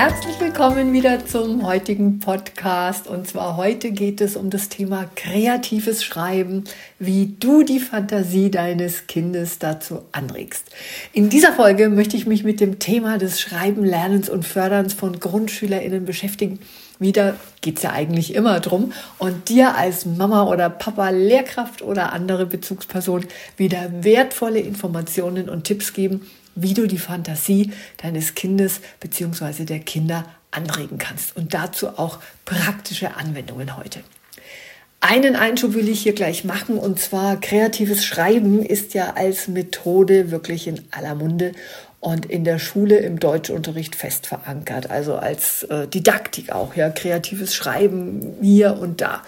Herzlich willkommen wieder zum heutigen Podcast. Und zwar heute geht es um das Thema kreatives Schreiben, wie du die Fantasie deines Kindes dazu anregst. In dieser Folge möchte ich mich mit dem Thema des Schreiben, Lernens und Förderns von GrundschülerInnen beschäftigen. Wieder geht es ja eigentlich immer drum und dir als Mama oder Papa, Lehrkraft oder andere Bezugsperson wieder wertvolle Informationen und Tipps geben, wie du die Fantasie deines Kindes bzw. der Kinder anregen kannst. Und dazu auch praktische Anwendungen heute. Einen Einschub will ich hier gleich machen und zwar kreatives Schreiben ist ja als Methode wirklich in aller Munde und in der Schule im Deutschunterricht fest verankert, also als äh, Didaktik auch, ja, kreatives Schreiben hier und da.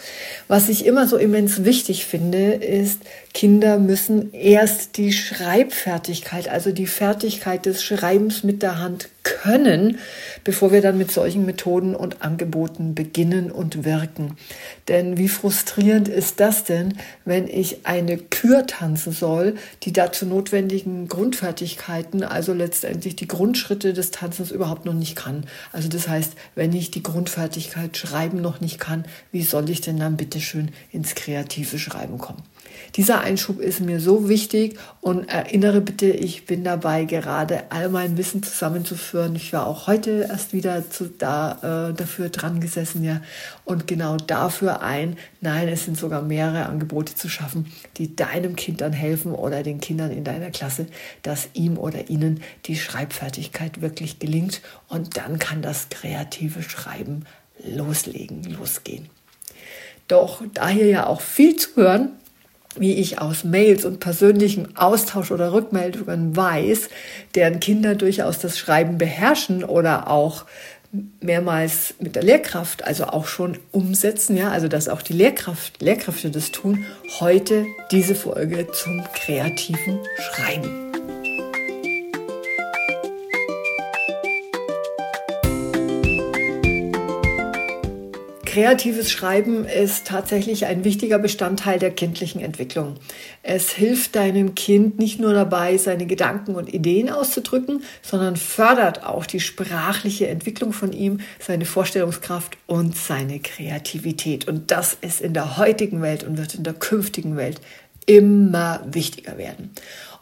Was ich immer so immens wichtig finde, ist, Kinder müssen erst die Schreibfertigkeit, also die Fertigkeit des Schreibens mit der Hand können, bevor wir dann mit solchen Methoden und Angeboten beginnen und wirken. Denn wie frustrierend ist das denn, wenn ich eine Kür tanzen soll, die dazu notwendigen Grundfertigkeiten, also letztendlich die Grundschritte des Tanzens überhaupt noch nicht kann. Also das heißt, wenn ich die Grundfertigkeit Schreiben noch nicht kann, wie soll ich denn dann bitte schön ins kreative Schreiben kommen? Dieser Einschub ist mir so wichtig und erinnere bitte, ich bin dabei, gerade all mein Wissen zusammenzuführen. Ich war auch heute erst wieder zu, da, äh, dafür dran gesessen, ja, und genau dafür ein, nein, es sind sogar mehrere Angebote zu schaffen, die deinem Kind dann helfen oder den Kindern in deiner Klasse, dass ihm oder ihnen die Schreibfertigkeit wirklich gelingt und dann kann das kreative Schreiben loslegen, losgehen. Doch da hier ja auch viel zu hören, wie ich aus Mails und persönlichem Austausch oder Rückmeldungen weiß, deren Kinder durchaus das Schreiben beherrschen oder auch mehrmals mit der Lehrkraft, also auch schon umsetzen, ja, also dass auch die Lehrkraft, Lehrkräfte das tun, heute diese Folge zum kreativen Schreiben. Kreatives Schreiben ist tatsächlich ein wichtiger Bestandteil der kindlichen Entwicklung. Es hilft deinem Kind nicht nur dabei, seine Gedanken und Ideen auszudrücken, sondern fördert auch die sprachliche Entwicklung von ihm, seine Vorstellungskraft und seine Kreativität. Und das ist in der heutigen Welt und wird in der künftigen Welt immer wichtiger werden.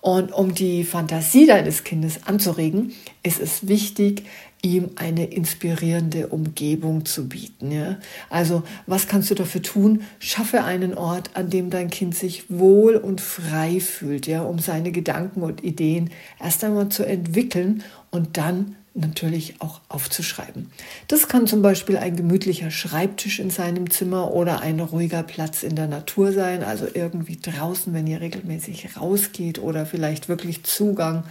Und um die Fantasie deines Kindes anzuregen, ist es wichtig, ihm eine inspirierende Umgebung zu bieten. Ja? Also was kannst du dafür tun? Schaffe einen Ort, an dem dein Kind sich wohl und frei fühlt, ja, um seine Gedanken und Ideen erst einmal zu entwickeln und dann natürlich auch aufzuschreiben. Das kann zum Beispiel ein gemütlicher Schreibtisch in seinem Zimmer oder ein ruhiger Platz in der Natur sein, also irgendwie draußen, wenn ihr regelmäßig rausgeht oder vielleicht wirklich Zugang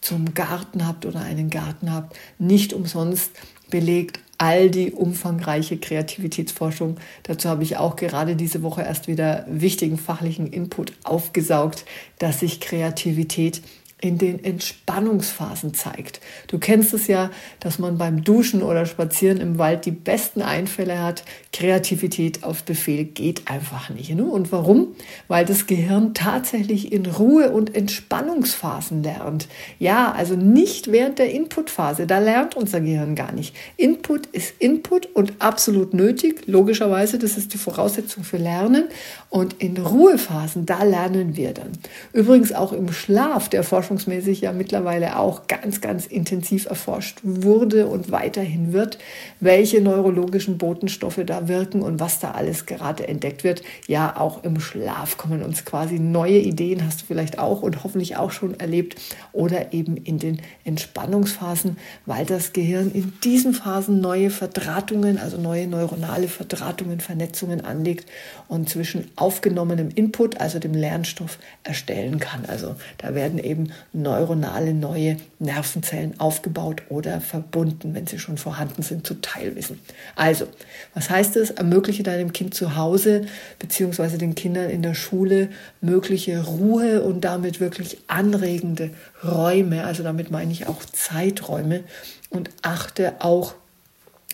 zum Garten habt oder einen Garten habt, nicht umsonst belegt all die umfangreiche Kreativitätsforschung. Dazu habe ich auch gerade diese Woche erst wieder wichtigen fachlichen Input aufgesaugt, dass sich Kreativität in den Entspannungsphasen zeigt. Du kennst es ja, dass man beim Duschen oder Spazieren im Wald die besten Einfälle hat. Kreativität auf Befehl geht einfach nicht. Ne? Und warum? Weil das Gehirn tatsächlich in Ruhe- und Entspannungsphasen lernt. Ja, also nicht während der Inputphase. Da lernt unser Gehirn gar nicht. Input ist Input und absolut nötig. Logischerweise, das ist die Voraussetzung für Lernen. Und in Ruhephasen, da lernen wir dann. Übrigens auch im Schlaf, der Forschung forschungsmäßig ja mittlerweile auch ganz, ganz intensiv erforscht wurde und weiterhin wird, welche neurologischen Botenstoffe da wirken und was da alles gerade entdeckt wird. Ja, auch im Schlaf kommen uns quasi neue Ideen, hast du vielleicht auch und hoffentlich auch schon erlebt, oder eben in den Entspannungsphasen, weil das Gehirn in diesen Phasen neue Verdrahtungen, also neue neuronale Verdrahtungen, Vernetzungen anlegt und zwischen aufgenommenem Input, also dem Lernstoff, erstellen kann. Also da werden eben neuronale neue Nervenzellen aufgebaut oder verbunden, wenn sie schon vorhanden sind, zu Teilwissen. Also, was heißt es? Ermögliche deinem Kind zu Hause beziehungsweise den Kindern in der Schule mögliche Ruhe und damit wirklich anregende Räume. Also damit meine ich auch Zeiträume und achte auch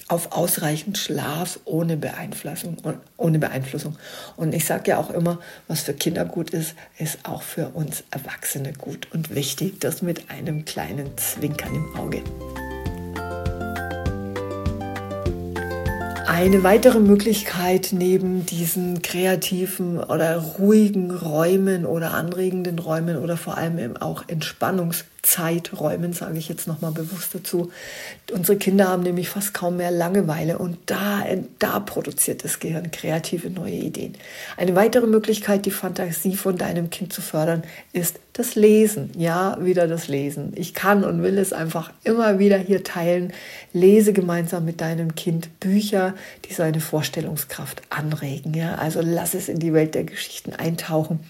auf ausreichend Schlaf ohne Beeinflussung. Ohne Beeinflussung. Und ich sage ja auch immer, was für Kinder gut ist, ist auch für uns Erwachsene gut und wichtig. Das mit einem kleinen Zwinkern im Auge. Eine weitere Möglichkeit neben diesen kreativen oder ruhigen Räumen oder anregenden Räumen oder vor allem auch Entspannungs Zeiträumen, sage ich jetzt nochmal bewusst dazu. Unsere Kinder haben nämlich fast kaum mehr Langeweile und da, da produziert das Gehirn kreative neue Ideen. Eine weitere Möglichkeit, die Fantasie von deinem Kind zu fördern, ist das Lesen. Ja, wieder das Lesen. Ich kann und will es einfach immer wieder hier teilen. Lese gemeinsam mit deinem Kind Bücher, die seine Vorstellungskraft anregen. Ja, also lass es in die Welt der Geschichten eintauchen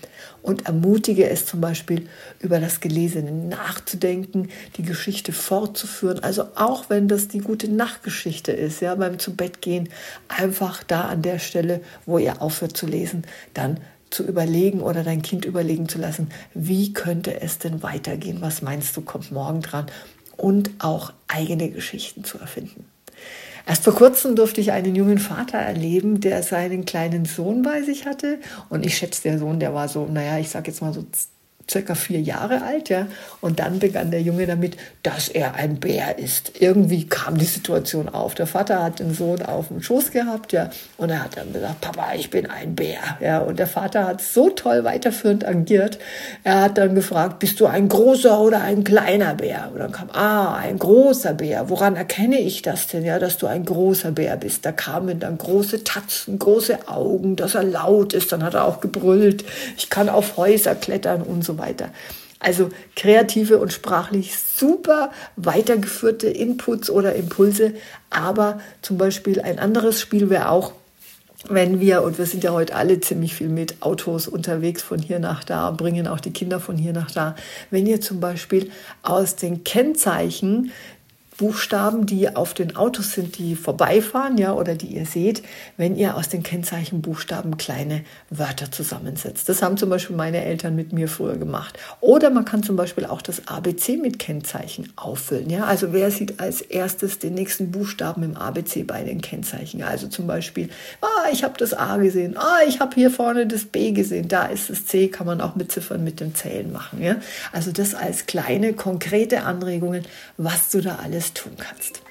und ermutige es zum Beispiel über das Gelesene nachzudenken, die Geschichte fortzuführen. Also auch wenn das die gute Nachtgeschichte ist, ja, beim Zubettgehen, einfach da an der Stelle, wo ihr aufhört zu lesen, dann zu überlegen oder dein Kind überlegen zu lassen, wie könnte es denn weitergehen? Was meinst du, kommt morgen dran? Und auch eigene Geschichten zu erfinden. Erst vor kurzem durfte ich einen jungen Vater erleben, der seinen kleinen Sohn bei sich hatte. Und ich schätze, der Sohn, der war so, naja, ich sag jetzt mal so circa vier Jahre alt, ja. Und dann begann der Junge damit, dass er ein Bär ist. Irgendwie kam die Situation auf. Der Vater hat den Sohn auf dem Schoß gehabt, ja. Und er hat dann gesagt, Papa, ich bin ein Bär, ja. Und der Vater hat so toll weiterführend agiert. Er hat dann gefragt, bist du ein großer oder ein kleiner Bär? Und dann kam, ah, ein großer Bär. Woran erkenne ich das denn, ja, dass du ein großer Bär bist? Da kamen dann große Tatzen, große Augen, dass er laut ist. Dann hat er auch gebrüllt, ich kann auf Häuser klettern und weiter. Also kreative und sprachlich super weitergeführte Inputs oder Impulse, aber zum Beispiel ein anderes Spiel wäre auch, wenn wir, und wir sind ja heute alle ziemlich viel mit Autos unterwegs von hier nach da, bringen auch die Kinder von hier nach da, wenn ihr zum Beispiel aus den Kennzeichen Buchstaben, die auf den Autos sind, die vorbeifahren, ja, oder die ihr seht, wenn ihr aus den Kennzeichenbuchstaben kleine Wörter zusammensetzt. Das haben zum Beispiel meine Eltern mit mir früher gemacht. Oder man kann zum Beispiel auch das ABC mit Kennzeichen auffüllen, ja. Also wer sieht als erstes den nächsten Buchstaben im ABC bei den Kennzeichen? Also zum Beispiel, ah, ich habe das A gesehen, ah, ich habe hier vorne das B gesehen, da ist das C, kann man auch mit Ziffern mit dem Zählen machen, ja. Also das als kleine konkrete Anregungen, was du da alles tun kannst.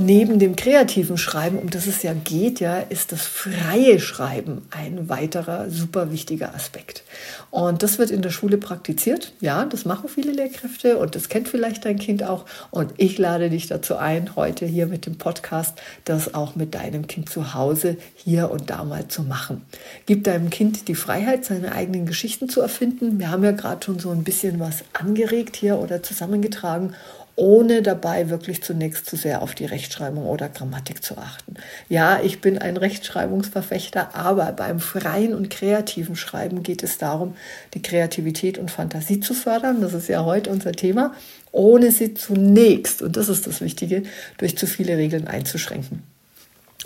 Neben dem kreativen Schreiben, um das es ja geht, ja, ist das freie Schreiben ein weiterer super wichtiger Aspekt. Und das wird in der Schule praktiziert. Ja, das machen viele Lehrkräfte und das kennt vielleicht dein Kind auch. Und ich lade dich dazu ein, heute hier mit dem Podcast das auch mit deinem Kind zu Hause hier und da mal zu machen. Gib deinem Kind die Freiheit, seine eigenen Geschichten zu erfinden. Wir haben ja gerade schon so ein bisschen was angeregt hier oder zusammengetragen ohne dabei wirklich zunächst zu sehr auf die Rechtschreibung oder Grammatik zu achten. Ja, ich bin ein Rechtschreibungsverfechter, aber beim freien und kreativen Schreiben geht es darum, die Kreativität und Fantasie zu fördern. Das ist ja heute unser Thema, ohne sie zunächst, und das ist das Wichtige, durch zu viele Regeln einzuschränken.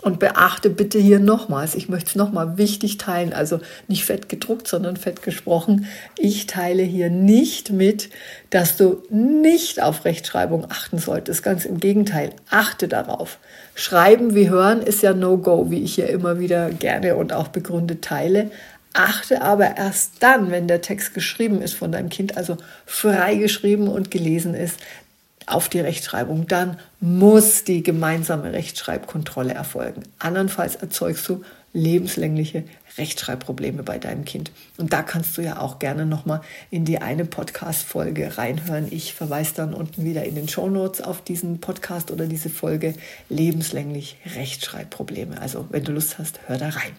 Und beachte bitte hier nochmals, ich möchte es nochmal wichtig teilen, also nicht fett gedruckt, sondern fett gesprochen. Ich teile hier nicht mit, dass du nicht auf Rechtschreibung achten solltest. Ganz im Gegenteil, achte darauf. Schreiben wie hören ist ja No-Go, wie ich hier immer wieder gerne und auch begründet teile. Achte aber erst dann, wenn der Text geschrieben ist von deinem Kind, also frei geschrieben und gelesen ist, auf die Rechtschreibung, dann muss die gemeinsame Rechtschreibkontrolle erfolgen. Andernfalls erzeugst du lebenslängliche Rechtschreibprobleme bei deinem Kind. Und da kannst du ja auch gerne nochmal in die eine Podcast-Folge reinhören. Ich verweise dann unten wieder in den Show Notes auf diesen Podcast oder diese Folge lebenslänglich Rechtschreibprobleme. Also wenn du Lust hast, hör da rein.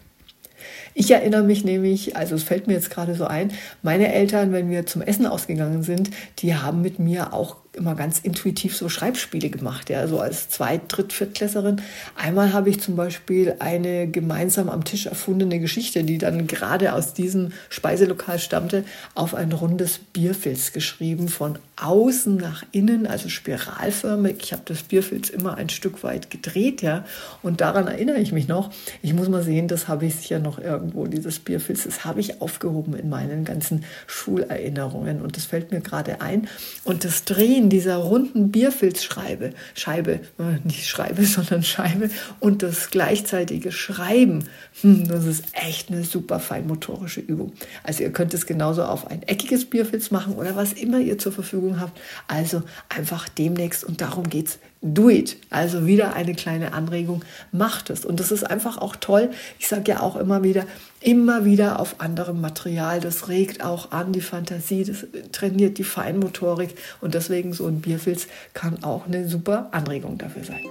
Ich erinnere mich nämlich, also es fällt mir jetzt gerade so ein, meine Eltern, wenn wir zum Essen ausgegangen sind, die haben mit mir auch immer ganz intuitiv so Schreibspiele gemacht, ja, so als Zweit-, Dritt-, Viertklässerin. Einmal habe ich zum Beispiel eine gemeinsam am Tisch erfundene Geschichte, die dann gerade aus diesem Speiselokal stammte, auf ein rundes Bierfilz geschrieben, von außen nach innen, also spiralförmig. Ich habe das Bierfilz immer ein Stück weit gedreht, ja, und daran erinnere ich mich noch. Ich muss mal sehen, das habe ich sicher noch irgendwo, dieses Bierfilz, das habe ich aufgehoben in meinen ganzen Schulerinnerungen und das fällt mir gerade ein. Und das Drehen dieser runden Bierfilzscheibe, Scheibe, äh, nicht Schreibe, sondern Scheibe und das gleichzeitige Schreiben, hm, das ist echt eine super feinmotorische Übung. Also ihr könnt es genauso auf ein eckiges Bierfilz machen oder was immer ihr zur Verfügung habt. Also einfach demnächst und darum geht es do it. Also wieder eine kleine Anregung, macht es. Und das ist einfach auch toll. Ich sage ja auch immer wieder, immer wieder auf anderem Material. Das regt auch an die Fantasie, das trainiert die Feinmotorik und deswegen so ein Bierfilz kann auch eine super Anregung dafür sein.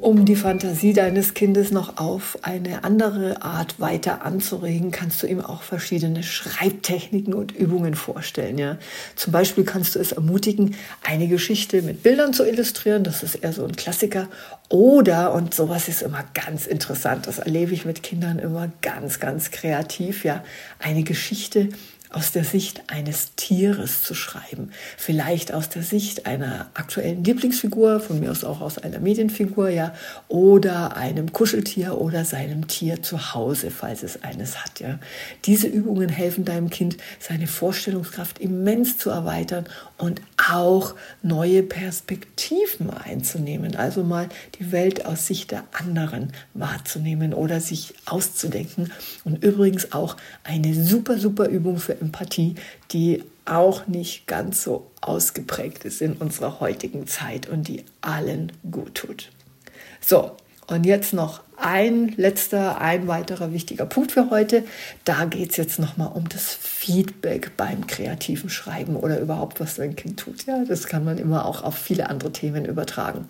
Um die Fantasie deines Kindes noch auf eine andere Art weiter anzuregen, kannst du ihm auch verschiedene Schreibtechniken und Übungen vorstellen. Ja? Zum Beispiel kannst du es ermutigen, eine Geschichte mit Bildern zu illustrieren. Das ist eher so ein Klassiker. Oder, und sowas ist immer ganz interessant, das erlebe ich mit Kindern immer ganz, ganz kreativ, ja, eine Geschichte aus der Sicht eines Tieres zu schreiben. Vielleicht aus der Sicht einer aktuellen Lieblingsfigur, von mir aus auch aus einer Medienfigur, ja, oder einem Kuscheltier oder seinem Tier zu Hause, falls es eines hat, ja. Diese Übungen helfen deinem Kind, seine Vorstellungskraft immens zu erweitern und auch neue Perspektiven einzunehmen. Also mal die Welt aus Sicht der anderen wahrzunehmen oder sich auszudenken. Und übrigens auch eine super, super Übung für Empathie, die auch nicht ganz so ausgeprägt ist in unserer heutigen Zeit und die allen gut tut. So, und jetzt noch ein letzter, ein weiterer wichtiger Punkt für heute. Da geht es jetzt nochmal um das Feedback beim kreativen Schreiben oder überhaupt, was dein Kind tut. Ja, das kann man immer auch auf viele andere Themen übertragen.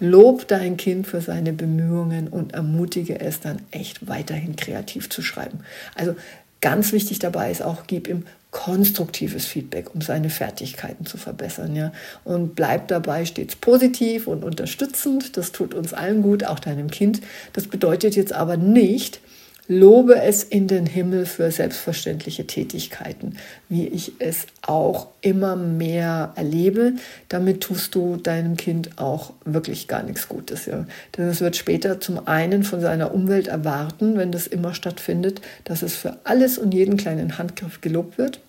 Lob dein Kind für seine Bemühungen und ermutige es dann echt weiterhin kreativ zu schreiben. Also Ganz wichtig dabei ist auch, gib ihm konstruktives Feedback, um seine Fertigkeiten zu verbessern. Ja? Und bleib dabei stets positiv und unterstützend. Das tut uns allen gut, auch deinem Kind. Das bedeutet jetzt aber nicht, Lobe es in den Himmel für selbstverständliche Tätigkeiten, wie ich es auch immer mehr erlebe. Damit tust du deinem Kind auch wirklich gar nichts Gutes. Ja. Denn es wird später zum einen von seiner Umwelt erwarten, wenn das immer stattfindet, dass es für alles und jeden kleinen Handgriff gelobt wird.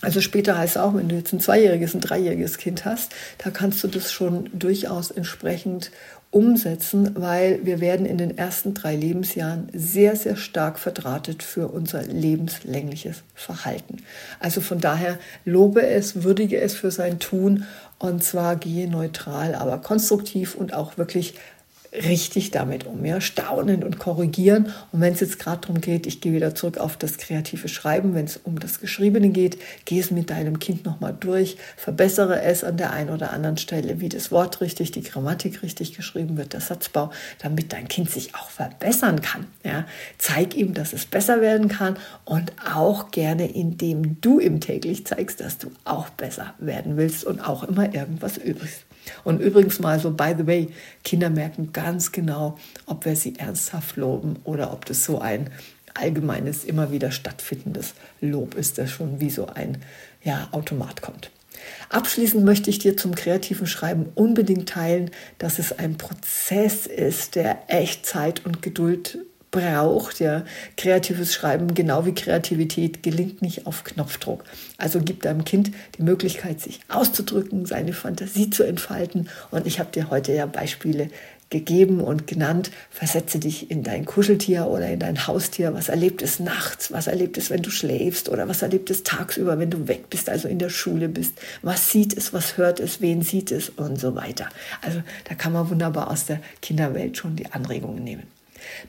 Also später heißt es auch, wenn du jetzt ein zweijähriges, ein dreijähriges Kind hast, da kannst du das schon durchaus entsprechend umsetzen, weil wir werden in den ersten drei Lebensjahren sehr, sehr stark verdrahtet für unser lebenslängliches Verhalten. Also von daher lobe es, würdige es für sein Tun und zwar gehe neutral, aber konstruktiv und auch wirklich richtig damit um, ja, staunen und korrigieren. Und wenn es jetzt gerade darum geht, ich gehe wieder zurück auf das kreative Schreiben, wenn es um das Geschriebene geht, geh es mit deinem Kind nochmal durch, verbessere es an der einen oder anderen Stelle, wie das Wort richtig, die Grammatik richtig geschrieben wird, der Satzbau, damit dein Kind sich auch verbessern kann. Ja. Zeig ihm, dass es besser werden kann und auch gerne, indem du ihm täglich zeigst, dass du auch besser werden willst und auch immer irgendwas übrig und übrigens mal so, by the way, Kinder merken ganz genau, ob wir sie ernsthaft loben oder ob das so ein allgemeines, immer wieder stattfindendes Lob ist, das schon wie so ein ja, Automat kommt. Abschließend möchte ich dir zum kreativen Schreiben unbedingt teilen, dass es ein Prozess ist, der echt Zeit und Geduld braucht. Ja, kreatives Schreiben, genau wie Kreativität, gelingt nicht auf Knopfdruck. Also gib deinem Kind die Möglichkeit, sich auszudrücken, seine Fantasie zu entfalten. Und ich habe dir heute ja Beispiele gegeben und genannt. Versetze dich in dein Kuscheltier oder in dein Haustier. Was erlebt es nachts? Was erlebt es, wenn du schläfst? Oder was erlebt es tagsüber, wenn du weg bist, also in der Schule bist? Was sieht es? Was hört es? Wen sieht es? Und so weiter. Also da kann man wunderbar aus der Kinderwelt schon die Anregungen nehmen.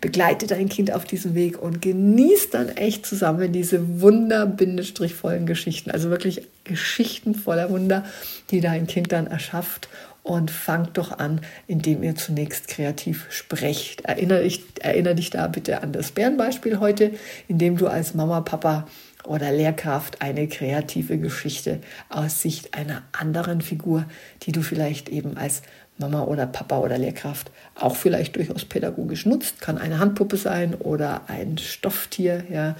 Begleite dein Kind auf diesem Weg und genieß dann echt zusammen diese wunder-vollen Geschichten. Also wirklich Geschichten voller Wunder, die dein Kind dann erschafft und fangt doch an, indem ihr zunächst kreativ sprecht. Erinnere, ich, erinnere dich da bitte an das Bärenbeispiel heute, indem du als Mama, Papa oder Lehrkraft eine kreative Geschichte aus Sicht einer anderen Figur, die du vielleicht eben als Mama oder Papa oder Lehrkraft auch vielleicht durchaus pädagogisch nutzt, kann eine Handpuppe sein oder ein Stofftier, ja,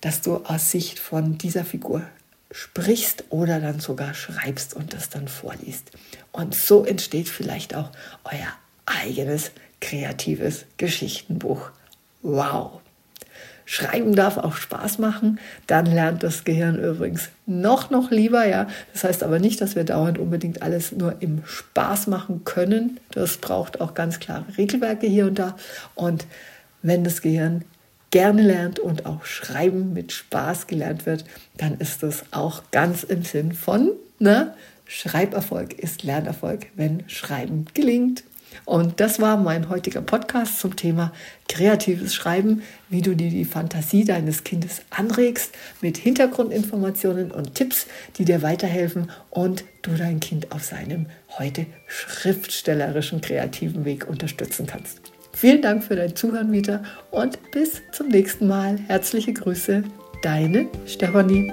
dass du aus Sicht von dieser Figur sprichst oder dann sogar schreibst und das dann vorliest. Und so entsteht vielleicht auch euer eigenes kreatives Geschichtenbuch. Wow! Schreiben darf auch Spaß machen, dann lernt das Gehirn übrigens noch, noch lieber, ja. Das heißt aber nicht, dass wir dauernd unbedingt alles nur im Spaß machen können. Das braucht auch ganz klare Regelwerke hier und da. Und wenn das Gehirn gerne lernt und auch Schreiben mit Spaß gelernt wird, dann ist das auch ganz im Sinn von, ne? Schreiberfolg ist Lernerfolg, wenn Schreiben gelingt. Und das war mein heutiger Podcast zum Thema kreatives Schreiben, wie du dir die Fantasie deines Kindes anregst mit Hintergrundinformationen und Tipps, die dir weiterhelfen und du dein Kind auf seinem heute schriftstellerischen kreativen Weg unterstützen kannst. Vielen Dank für dein Zuhören wieder und bis zum nächsten Mal. Herzliche Grüße, deine Stefanie.